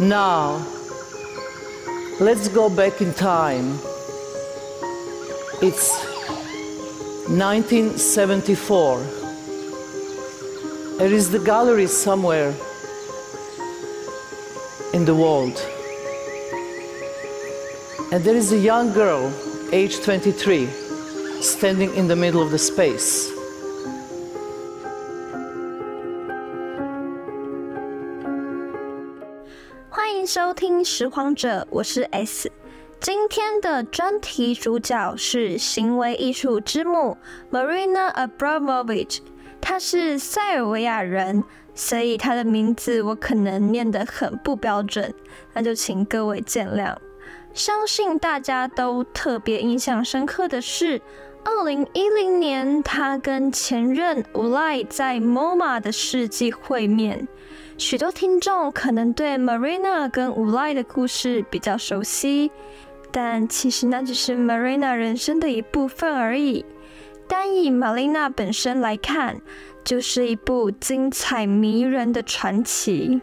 Now, let's go back in time. It's 1974. There is the gallery somewhere in the world. And there is a young girl, age 23, standing in the middle of the space. 收听《拾荒者》，我是 S。今天的专题主角是行为艺术之母 Marina Abramovich，她是塞尔维亚人，所以她的名字我可能念得很不标准，那就请各位见谅。相信大家都特别印象深刻的是，二零一零年她跟前任 Ulay 在 MoMA 的世纪会面。许多听众可能对 Marina 跟 Ulay 的故事比较熟悉，但其实那只是 Marina 人生的一部分而已。单以 Marina 本身来看，就是一部精彩迷人的传奇。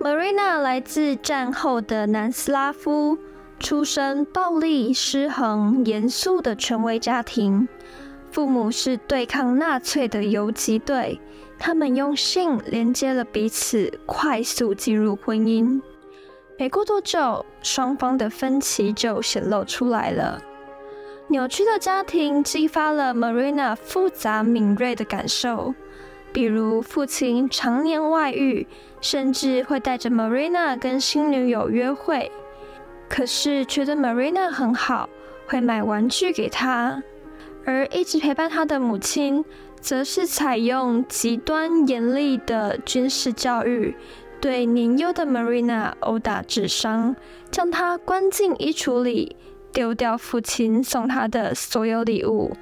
Marina 来自战后的南斯拉夫，出身暴力、失衡、严肃的权威家庭。父母是对抗纳粹的游击队，他们用性连接了彼此，快速进入婚姻。没过多久，双方的分歧就显露出来了。扭曲的家庭激发了 Marina 复杂敏锐的感受，比如父亲常年外遇，甚至会带着 Marina 跟新女友约会，可是觉得 Marina 很好，会买玩具给她。而一直陪伴他的母亲，则是采用极端严厉的军事教育，对年幼的 Marina 殴打致伤，将她关进衣橱里，丢掉父亲送她的所有礼物。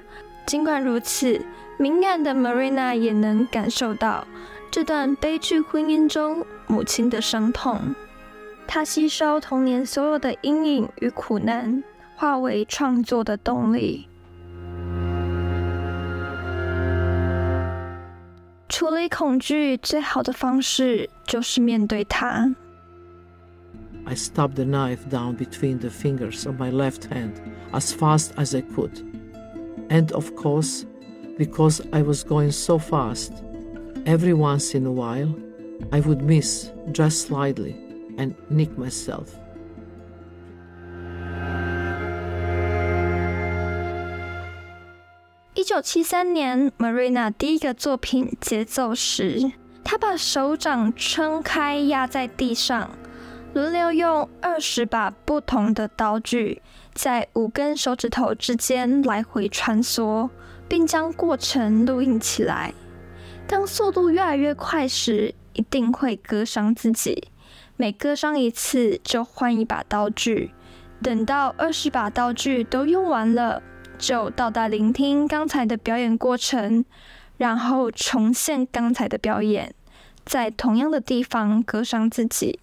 尽管如此，敏感的 Marina 也能感受到这段悲剧婚姻中母亲的伤痛。她吸收童年所有的阴影与苦难，化为创作的动力。处理恐惧最好的方式就是面对它。I stubbed the knife down between the fingers of my left hand as fast as I could. And of course, because I was going so fast, every once in a while, I would miss just slightly and nick myself. 九七三年，Marina 第一个作品《节奏时》，她把手掌撑开压在地上，轮流用二十把不同的刀具在五根手指头之间来回穿梭，并将过程录音起来。当速度越来越快时，一定会割伤自己。每割伤一次，就换一把刀具。等到二十把刀具都用完了。就到达聆听刚才的表演过程，然后重现刚才的表演，在同样的地方割伤自己。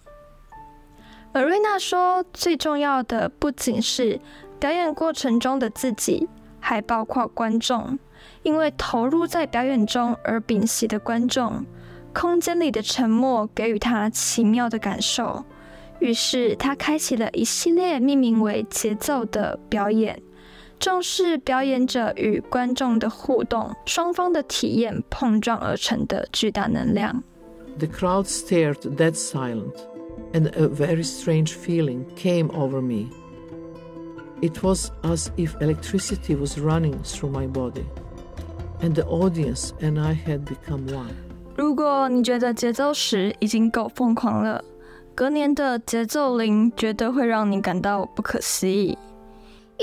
而瑞娜说：“最重要的不仅是表演过程中的自己，还包括观众，因为投入在表演中而屏息的观众，空间里的沉默给予他奇妙的感受。于是他开启了一系列命名为‘节奏’的表演。”重视表演者与观众的互动，双方的体验碰撞而成的巨大能量。The crowd stared dead silent, and a very strange feeling came over me. It was as if electricity was running through my body, and the audience and I had become one. 如果你觉得节奏时已经够疯狂了，隔年的节奏零绝对会让你感到不可思议。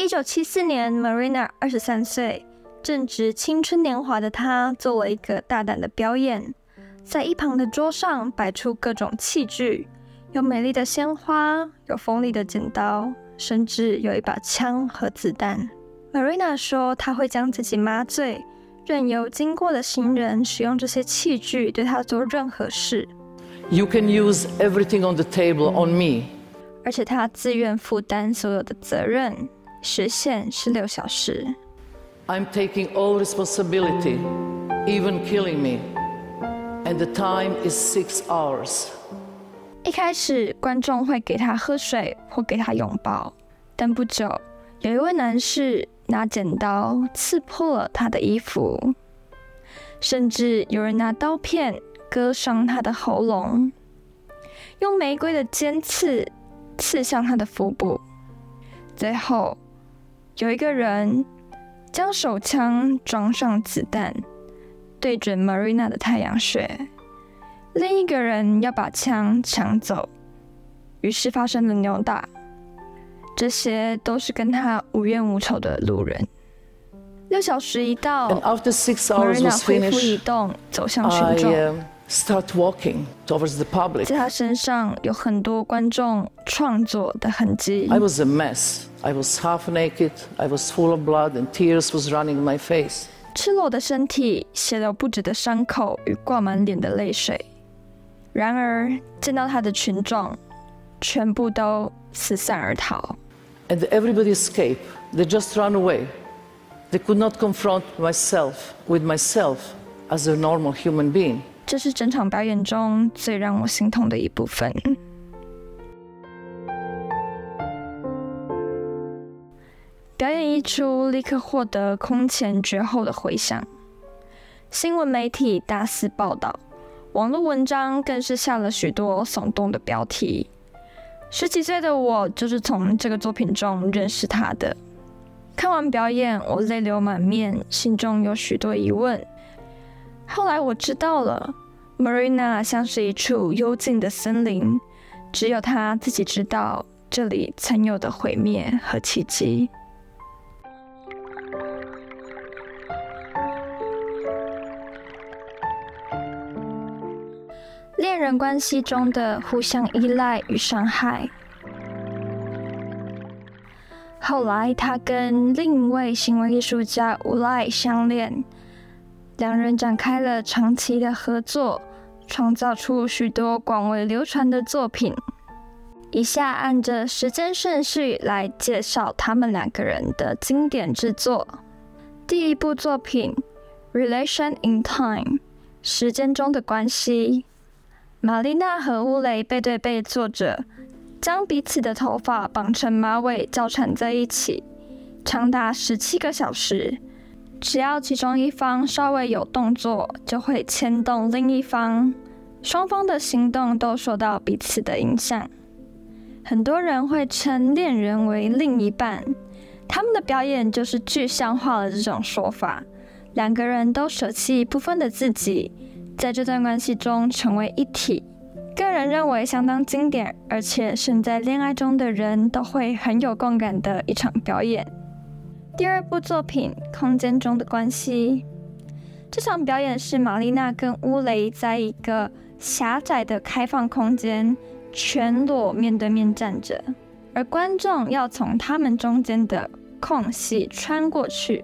一九七四年，Marina 二十三岁，正值青春年华的她做了一个大胆的表演，在一旁的桌上摆出各种器具，有美丽的鲜花，有锋利的剪刀，甚至有一把枪和子弹。Marina 说，她会将自己麻醉，任由经过的行人使用这些器具对她做任何事。You can use everything on the table on me。而且她自愿负担所有的责任。时限十六小时。I'm taking all responsibility, even killing me. And the time is six hours. 一开始，观众会给他喝水或给他拥抱，但不久，有一位男士拿剪刀刺破了他的衣服，甚至有人拿刀片割伤他的喉咙，用玫瑰的尖刺刺向他的腹部。最后，有一个人将手枪装上子弹，对准 Marina 的太阳穴。另一个人要把枪抢走，于是发生了扭打。这些都是跟他无冤无仇的路人。六小时一到，Marina 恢复移动，走向群众。I, uh, start walking towards the public. 在他身上有很多观众创作的痕迹。I was a mess. I was half naked. I was full of blood, and tears was running in my face. 赤裸的身体，血流不止的伤口与挂满脸的泪水。然而，见到他的群众全部都四散而逃。And everybody escaped. They just ran away. They could not confront myself with myself as a normal human being. 这是整场表演中最让我心痛的一部分。表演一出，立刻获得空前绝后的回响，新闻媒体大肆报道。网络文章更是下了许多耸动的标题。十几岁的我就是从这个作品中认识他的。看完表演，我泪流满面，心中有许多疑问。后来我知道了，Marina 像是一处幽静的森林，只有他自己知道这里曾有的毁灭和奇迹。恋人关系中的互相依赖与伤害。后来，他跟另一位行为艺术家无赖相恋，两人展开了长期的合作，创造出许多广为流传的作品。以下按着时间顺序来介绍他们两个人的经典之作。第一部作品《Relation in Time》，时间中的关系。玛丽娜和乌雷背对背坐着，将彼此的头发绑成马尾，交缠在一起，长达十七个小时。只要其中一方稍微有动作，就会牵动另一方，双方的行动都受到彼此的影响。很多人会称恋人为另一半，他们的表演就是具象化了这种说法。两个人都舍弃一部分的自己。在这段关系中成为一体，个人认为相当经典，而且身在恋爱中的人都会很有共感的一场表演。第二部作品《空间中的关系》，这场表演是玛丽娜跟乌雷在一个狭窄的开放空间，全裸面对面站着，而观众要从他们中间的空隙穿过去。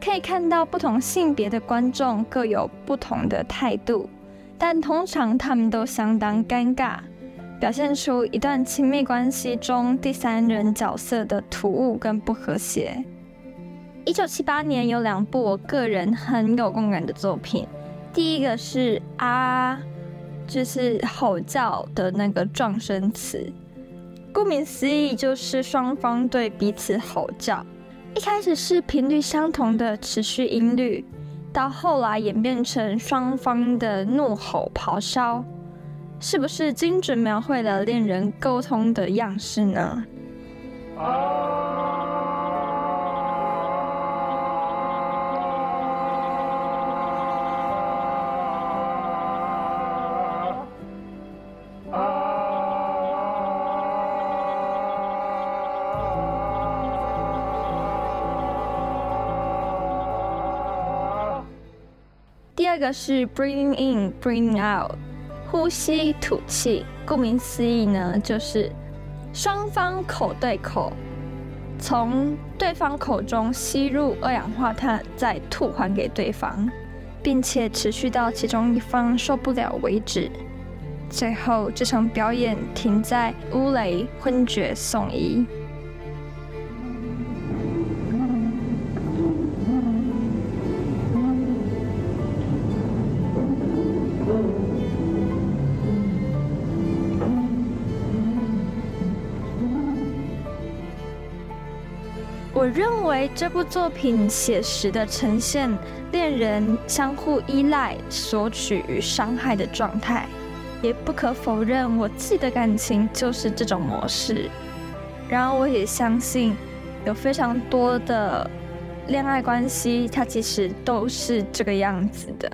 可以看到不同性别的观众各有不同的态度，但通常他们都相当尴尬，表现出一段亲密关系中第三人角色的突兀跟不和谐。一九七八年有两部我个人很有共感的作品，第一个是啊，就是吼叫的那个撞声词，顾名思义就是双方对彼此吼叫。一开始是频率相同的持续音律，到后来演变成双方的怒吼咆哮，是不是精准描绘了恋人沟通的样式呢？这个是 breathing in, breathing out，呼吸吐气。顾名思义呢，就是双方口对口，从对方口中吸入二氧化碳，再吐还给对方，并且持续到其中一方受不了为止。最后，这场表演停在乌雷昏厥送医。我认为这部作品写实地呈现恋人相互依赖、索取与伤害的状态，也不可否认，我自己的感情就是这种模式。然而，我也相信有非常多的恋爱关系，它其实都是这个样子的。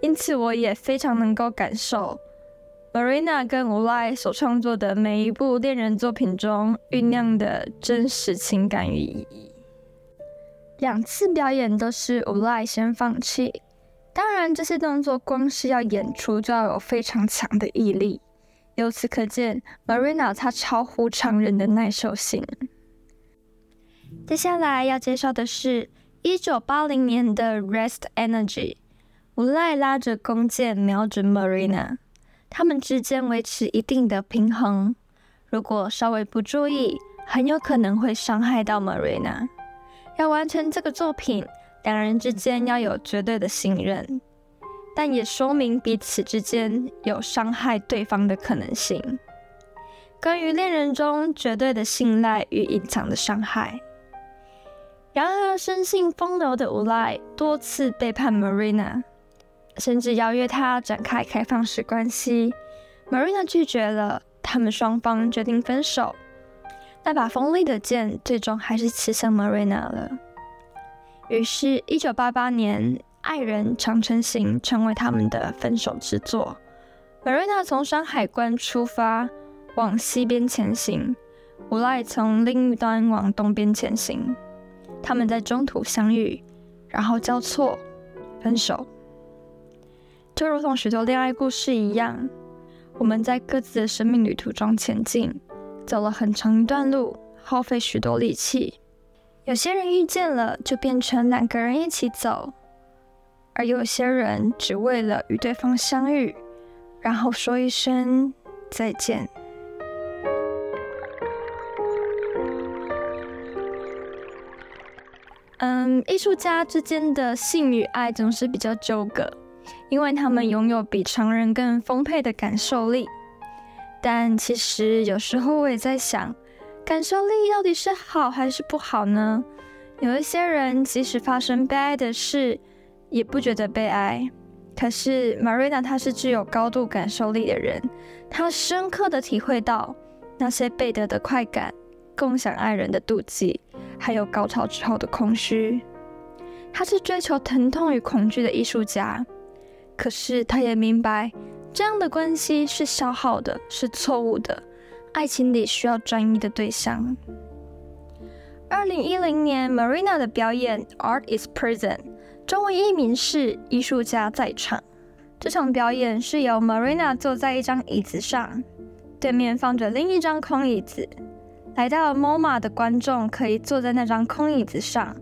因此，我也非常能够感受 Marina 跟 Ulay 所创作的每一部恋人作品中酝酿的真实情感与意义。两次表演都是 Ulay 先放弃，当然，这些动作光是要演出就要有非常强的毅力。由此可见，Marina 她超乎常人的耐受性。接下来要介绍的是1980年的《Rest Energy》。Ulay 拉着弓箭瞄准 Marina，他们之间维持一定的平衡。如果稍微不注意，很有可能会伤害到 Marina。要完成这个作品，两人之间要有绝对的信任，但也说明彼此之间有伤害对方的可能性。关于恋人中绝对的信赖与隐藏的伤害。然而，生性风流的 Uli 多次背叛 Marina。甚至邀约他展开开放式关系，Marina 拒绝了，他们双方决定分手。那把锋利的剑最终还是刺向 Marina 了。于是，1988年，《爱人长程行》成为他们的分手之作。Marina 从山海关出发，往西边前行无赖从另一端往东边前行。他们在中途相遇，然后交错，分手。就如同许多恋爱故事一样，我们在各自的生命旅途中前进，走了很长一段路，耗费许多力气。有些人遇见了，就变成两个人一起走；而有些人只为了与对方相遇，然后说一声再见。嗯，艺术家之间的性与爱总是比较纠葛。因为他们拥有比常人更丰沛的感受力，但其实有时候我也在想，感受力到底是好还是不好呢？有一些人即使发生悲哀的事，也不觉得悲哀。可是 Marina 她是具有高度感受力的人，她深刻的体会到那些被得的快感、共享爱人的妒忌，还有高潮之后的空虚。她是追求疼痛与恐惧的艺术家。可是，他也明白，这样的关系是消耗的，是错误的。爱情里需要专一的对象。二零一零年，Marina 的表演《Art is Present》，中文译名是“艺术家在场”。这场表演是由 Marina 坐在一张椅子上，对面放着另一张空椅子。来到 MoMA 的观众可以坐在那张空椅子上，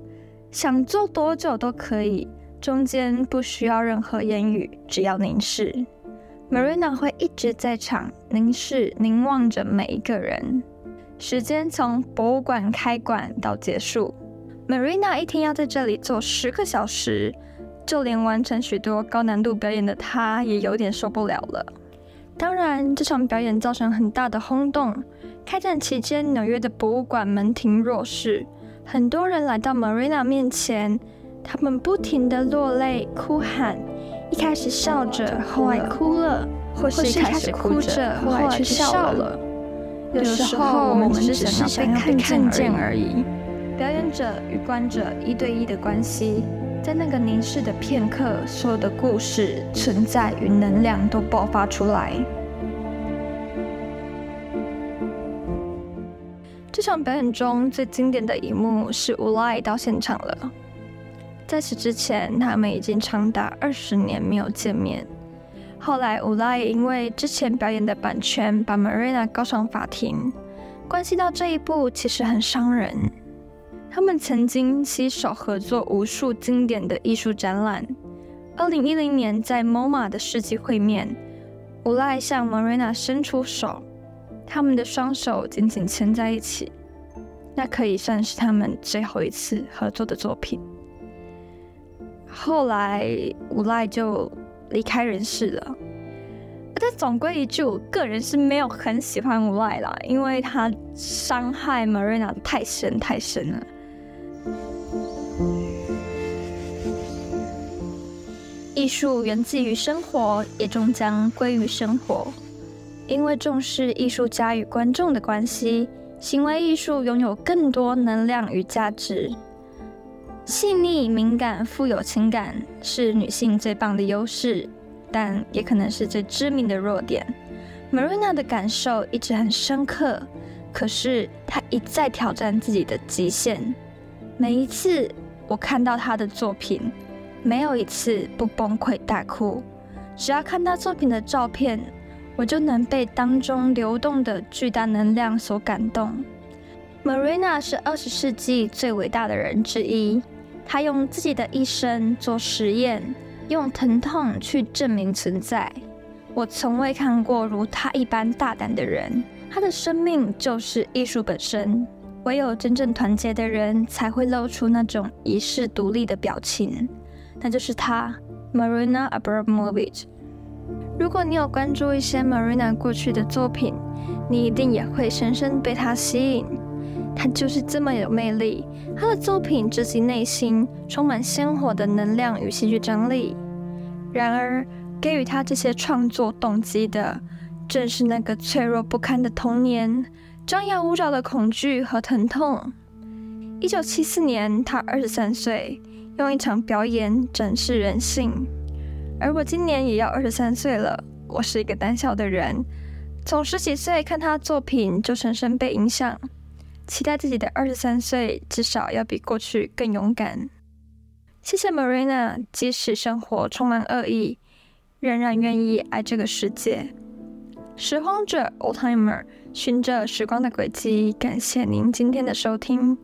想坐多久都可以。中间不需要任何言语，只要凝视。Marina 会一直在场，凝视、凝望着每一个人。时间从博物馆开馆到结束，Marina 一天要在这里坐十个小时，就连完成许多高难度表演的她也有点受不了了。当然，这场表演造成很大的轰动。开展期间，纽约的博物馆门庭若市，很多人来到 Marina 面前。他们不停地落泪、哭喊，一开始笑着，后来哭了，或是一开始哭着，后来却笑了。有时候我们只是想要被看见而已。表演者与观者一对一的关系，在那个凝视的片刻，所有的故事、存在与能量都爆发出来。这场表演中最经典的一幕是 Ulay 到现场了。在此之前，他们已经长达二十年没有见面。后来，Ulay 因为之前表演的版权，把 Marina 告上法庭。关系到这一步，其实很伤人。他们曾经携手合作无数经典的艺术展览。二零一零年，在 MoMA 的世纪会面，Ulay 向 Marina 伸出手，他们的双手紧紧牵在一起。那可以算是他们最后一次合作的作品。后来无赖就离开人世了。但总归一句，我个人是没有很喜欢无赖啦，因为他伤害 Marina 太深太深了。艺术源自于生活，也终将归于生活。因为重视艺术家与观众的关系，行为艺术拥有更多能量与价值。细腻、敏感、富有情感是女性最棒的优势，但也可能是最致命的弱点。Marina 的感受一直很深刻，可是她一再挑战自己的极限。每一次我看到她的作品，没有一次不崩溃大哭，只要看到作品的照片，我就能被当中流动的巨大能量所感动。Marina 是二十世纪最伟大的人之一，他用自己的一生做实验，用疼痛去证明存在。我从未看过如他一般大胆的人，他的生命就是艺术本身。唯有真正团结的人，才会露出那种遗世独立的表情。那就是他，Marina Abramović。如果你有关注一些 Marina 过去的作品，你一定也会深深被他吸引。他就是这么有魅力，他的作品直击内心，充满鲜活的能量与戏剧张力。然而，给予他这些创作动机的，正是那个脆弱不堪的童年，张牙舞爪的恐惧和疼痛。一九七四年，他二十三岁。用一场表演展示人性，而我今年也要二十三岁了。我是一个胆小的人，从十几岁看他作品就深深被影响，期待自己的二十三岁至少要比过去更勇敢。谢谢 Marina，即使生活充满恶意，仍然愿意爱这个世界。拾荒者 Oldtimer，循着时光的轨迹，感谢您今天的收听。